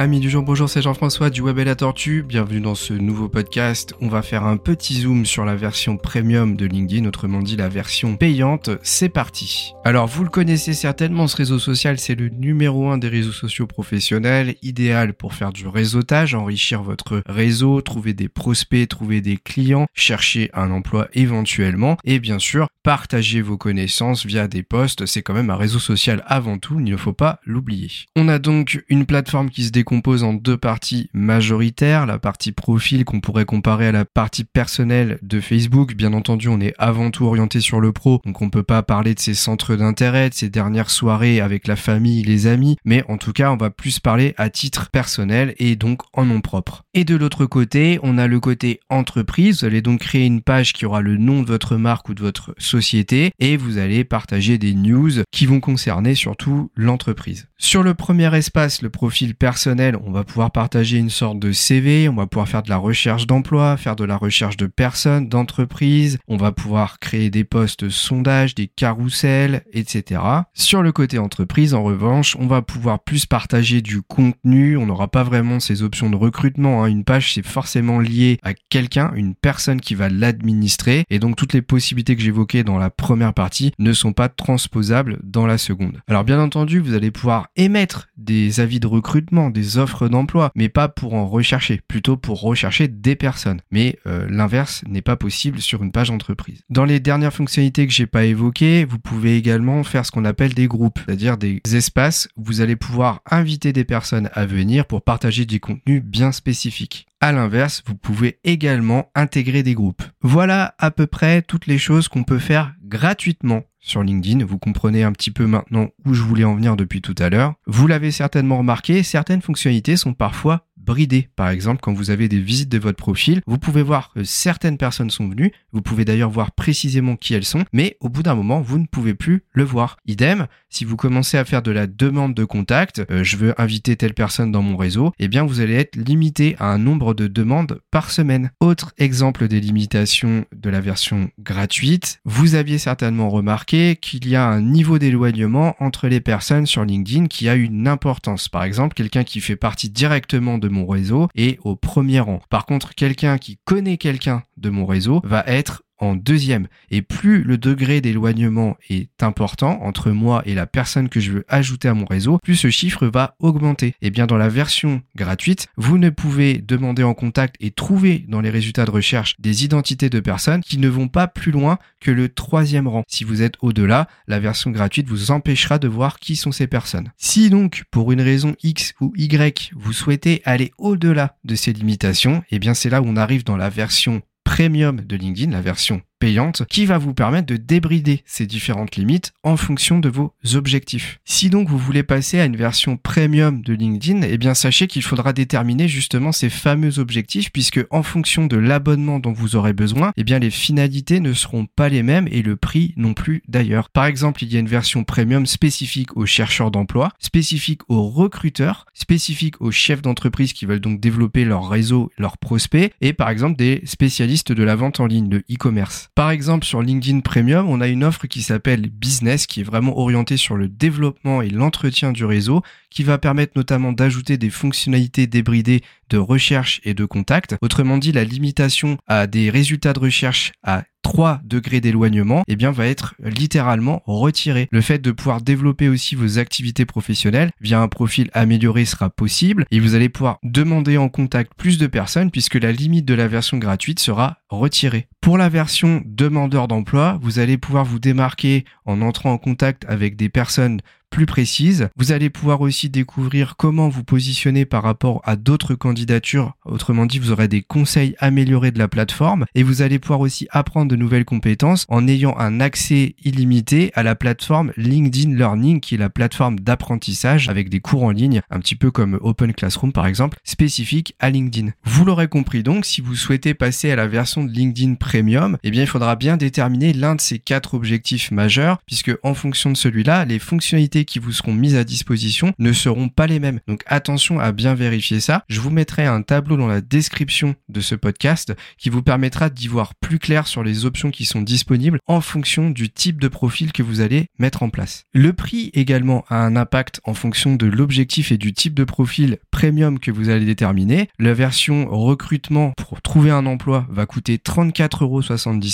Amis du jour, bonjour, c'est Jean-François du Web et la Tortue. Bienvenue dans ce nouveau podcast. On va faire un petit zoom sur la version premium de LinkedIn, autrement dit la version payante. C'est parti. Alors, vous le connaissez certainement, ce réseau social, c'est le numéro un des réseaux sociaux professionnels, idéal pour faire du réseautage, enrichir votre réseau, trouver des prospects, trouver des clients, chercher un emploi éventuellement et bien sûr, partager vos connaissances via des posts. C'est quand même un réseau social avant tout, il ne faut pas l'oublier. On a donc une plateforme qui se décompose compose en deux parties majoritaires. La partie profil qu'on pourrait comparer à la partie personnelle de Facebook. Bien entendu, on est avant tout orienté sur le pro, donc on peut pas parler de ses centres d'intérêt, de ses dernières soirées avec la famille, les amis, mais en tout cas, on va plus parler à titre personnel et donc en nom propre. Et de l'autre côté, on a le côté entreprise. Vous allez donc créer une page qui aura le nom de votre marque ou de votre société et vous allez partager des news qui vont concerner surtout l'entreprise. Sur le premier espace, le profil personnel, on va pouvoir partager une sorte de CV, on va pouvoir faire de la recherche d'emploi, faire de la recherche de personnes, d'entreprises, on va pouvoir créer des postes sondages, des carousels, etc. Sur le côté entreprise, en revanche, on va pouvoir plus partager du contenu, on n'aura pas vraiment ces options de recrutement. Hein. Une page, c'est forcément lié à quelqu'un, une personne qui va l'administrer, et donc toutes les possibilités que j'évoquais dans la première partie ne sont pas transposables dans la seconde. Alors bien entendu, vous allez pouvoir émettre des avis de recrutement, des offres d'emploi, mais pas pour en rechercher, plutôt pour rechercher des personnes. Mais euh, l'inverse n'est pas possible sur une page entreprise. Dans les dernières fonctionnalités que j'ai pas évoquées, vous pouvez également faire ce qu'on appelle des groupes, c'est-à-dire des espaces où vous allez pouvoir inviter des personnes à venir pour partager des contenus bien spécifiques. À l'inverse, vous pouvez également intégrer des groupes. Voilà à peu près toutes les choses qu'on peut faire gratuitement sur LinkedIn. Vous comprenez un petit peu maintenant où je voulais en venir depuis tout à l'heure. Vous l'avez certainement remarqué, certaines fonctionnalités sont parfois bridé. Par exemple, quand vous avez des visites de votre profil, vous pouvez voir que certaines personnes sont venues, vous pouvez d'ailleurs voir précisément qui elles sont, mais au bout d'un moment, vous ne pouvez plus le voir. Idem, si vous commencez à faire de la demande de contact, euh, je veux inviter telle personne dans mon réseau, eh bien vous allez être limité à un nombre de demandes par semaine. Autre exemple des limitations de la version gratuite, vous aviez certainement remarqué qu'il y a un niveau d'éloignement entre les personnes sur LinkedIn qui a une importance. Par exemple, quelqu'un qui fait partie directement de mon réseau et au premier rang. Par contre, quelqu'un qui connaît quelqu'un de mon réseau va être en deuxième. Et plus le degré d'éloignement est important entre moi et la personne que je veux ajouter à mon réseau, plus ce chiffre va augmenter. Et bien dans la version gratuite, vous ne pouvez demander en contact et trouver dans les résultats de recherche des identités de personnes qui ne vont pas plus loin que le troisième rang. Si vous êtes au-delà, la version gratuite vous empêchera de voir qui sont ces personnes. Si donc, pour une raison X ou Y, vous souhaitez aller au-delà de ces limitations, et eh bien c'est là où on arrive dans la version premium de LinkedIn, la version payante qui va vous permettre de débrider ces différentes limites en fonction de vos objectifs. Si donc vous voulez passer à une version premium de LinkedIn, eh bien sachez qu'il faudra déterminer justement ces fameux objectifs puisque en fonction de l'abonnement dont vous aurez besoin, eh bien les finalités ne seront pas les mêmes et le prix non plus d'ailleurs. Par exemple, il y a une version premium spécifique aux chercheurs d'emploi, spécifique aux recruteurs, spécifique aux chefs d'entreprise qui veulent donc développer leur réseau, leurs prospects et par exemple des spécialistes de la vente en ligne, de e-commerce. Par exemple, sur LinkedIn Premium, on a une offre qui s'appelle Business, qui est vraiment orientée sur le développement et l'entretien du réseau, qui va permettre notamment d'ajouter des fonctionnalités débridées de recherche et de contact. Autrement dit, la limitation à des résultats de recherche à 3 degrés d'éloignement, eh bien, va être littéralement retiré. Le fait de pouvoir développer aussi vos activités professionnelles via un profil amélioré sera possible et vous allez pouvoir demander en contact plus de personnes puisque la limite de la version gratuite sera retirée. Pour la version demandeur d'emploi, vous allez pouvoir vous démarquer en entrant en contact avec des personnes plus précise. Vous allez pouvoir aussi découvrir comment vous positionner par rapport à d'autres candidatures. Autrement dit, vous aurez des conseils améliorés de la plateforme et vous allez pouvoir aussi apprendre de nouvelles compétences en ayant un accès illimité à la plateforme LinkedIn Learning qui est la plateforme d'apprentissage avec des cours en ligne, un petit peu comme Open Classroom par exemple, spécifique à LinkedIn. Vous l'aurez compris donc, si vous souhaitez passer à la version de LinkedIn Premium, eh bien il faudra bien déterminer l'un de ces quatre objectifs majeurs puisque en fonction de celui-là, les fonctionnalités qui vous seront mises à disposition ne seront pas les mêmes. Donc attention à bien vérifier ça. Je vous mettrai un tableau dans la description de ce podcast qui vous permettra d'y voir plus clair sur les options qui sont disponibles en fonction du type de profil que vous allez mettre en place. Le prix également a un impact en fonction de l'objectif et du type de profil premium que vous allez déterminer. La version recrutement pour trouver un emploi va coûter 34,70 euros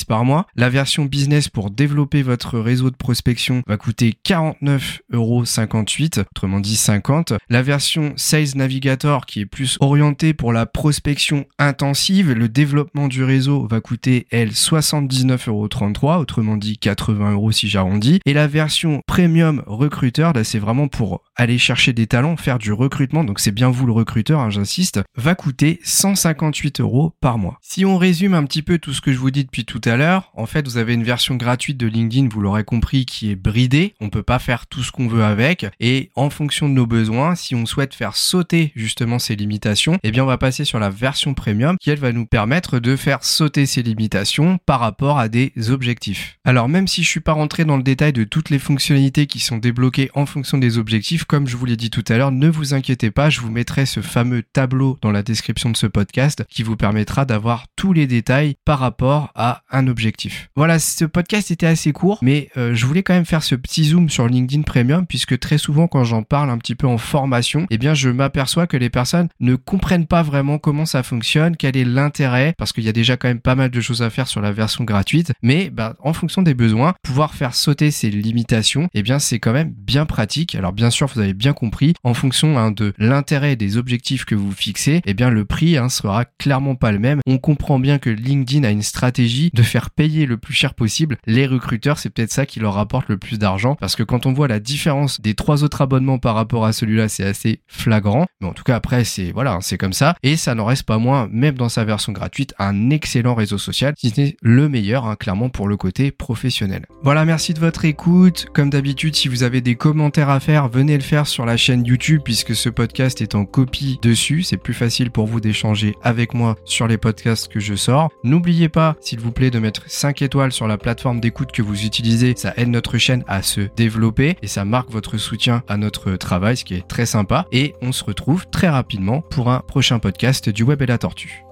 par mois. La version business pour développer votre réseau de prospection va coûter 49,58 euros, autrement dit 50. La version Sales Navigator qui est plus orientée pour la prospection intensive, le développement du réseau va coûter elle 79,33 euros, autrement dit 80 euros si j'arrondis. Et la version Premium Recruteur, là c'est vraiment pour aller chercher des talents, faire du recrutement, donc c'est bien vous le recruteur, hein, j'insiste, va coûter 158 euros par mois. Si on résume un petit peu tout ce que je vous dis depuis tout à l'heure, en fait vous avez une version gratuite de LinkedIn, vous l'aurez compris, qui est bridée, on peut pas faire tout ce qu'on veut avec, et en fonction de nos besoins, si on souhaite faire sauter justement ces limitations, eh bien on va passer sur la version premium qui elle va nous permettre de faire sauter ces limitations par rapport à des objectifs. Alors même si je suis pas rentré dans le détail de toutes les fonctionnalités qui sont débloquées en fonction des objectifs, comme je vous l'ai dit tout à l'heure, ne vous inquiétez pas, je vous mettrai ce fameux tableau dans la description de ce podcast qui vous permettra d'avoir tous les détails par rapport à un objectif. Voilà, ce podcast était assez court, mais euh, je voulais quand même faire ce petit zoom sur LinkedIn Premium puisque très souvent quand j'en parle un petit peu en formation, eh bien je m'aperçois que les personnes ne comprennent pas vraiment comment ça fonctionne, quel est l'intérêt, parce qu'il y a déjà quand même pas mal de choses à faire sur la version gratuite, mais bah, en fonction des besoins, pouvoir faire sauter ces limitations, eh bien c'est quand même bien pratique. Alors bien sûr, vous avez bien compris, en fonction hein, de l'intérêt des objectifs que vous fixez, eh bien le prix hein, sera clairement pas le même. On comprend bien que LinkedIn a une stratégie de faire payer le plus cher possible les recruteurs, c'est peut-être ça qui leur rapporte le plus d'argent, parce que quand on voit la différence des trois autres abonnements par rapport à celui-là, c'est assez flagrant. Mais en tout cas après, c'est voilà, c'est comme ça, et ça n'en reste pas moins, même dans sa version gratuite, un excellent réseau social, si ce n'est le meilleur, hein, clairement pour le côté professionnel. Voilà, merci de votre écoute. Comme d'habitude, si vous avez des commentaires à faire, venez le faire sur la chaîne YouTube puisque ce podcast est en copie dessus. C'est plus facile pour vous d'échanger avec moi sur les podcasts que je sors. N'oubliez pas, s'il vous plaît, de mettre 5 étoiles sur la plateforme d'écoute que vous utilisez. Ça aide notre chaîne à se développer et ça marque votre soutien à notre travail, ce qui est très sympa. Et on se retrouve très rapidement pour un prochain podcast du Web et la Tortue.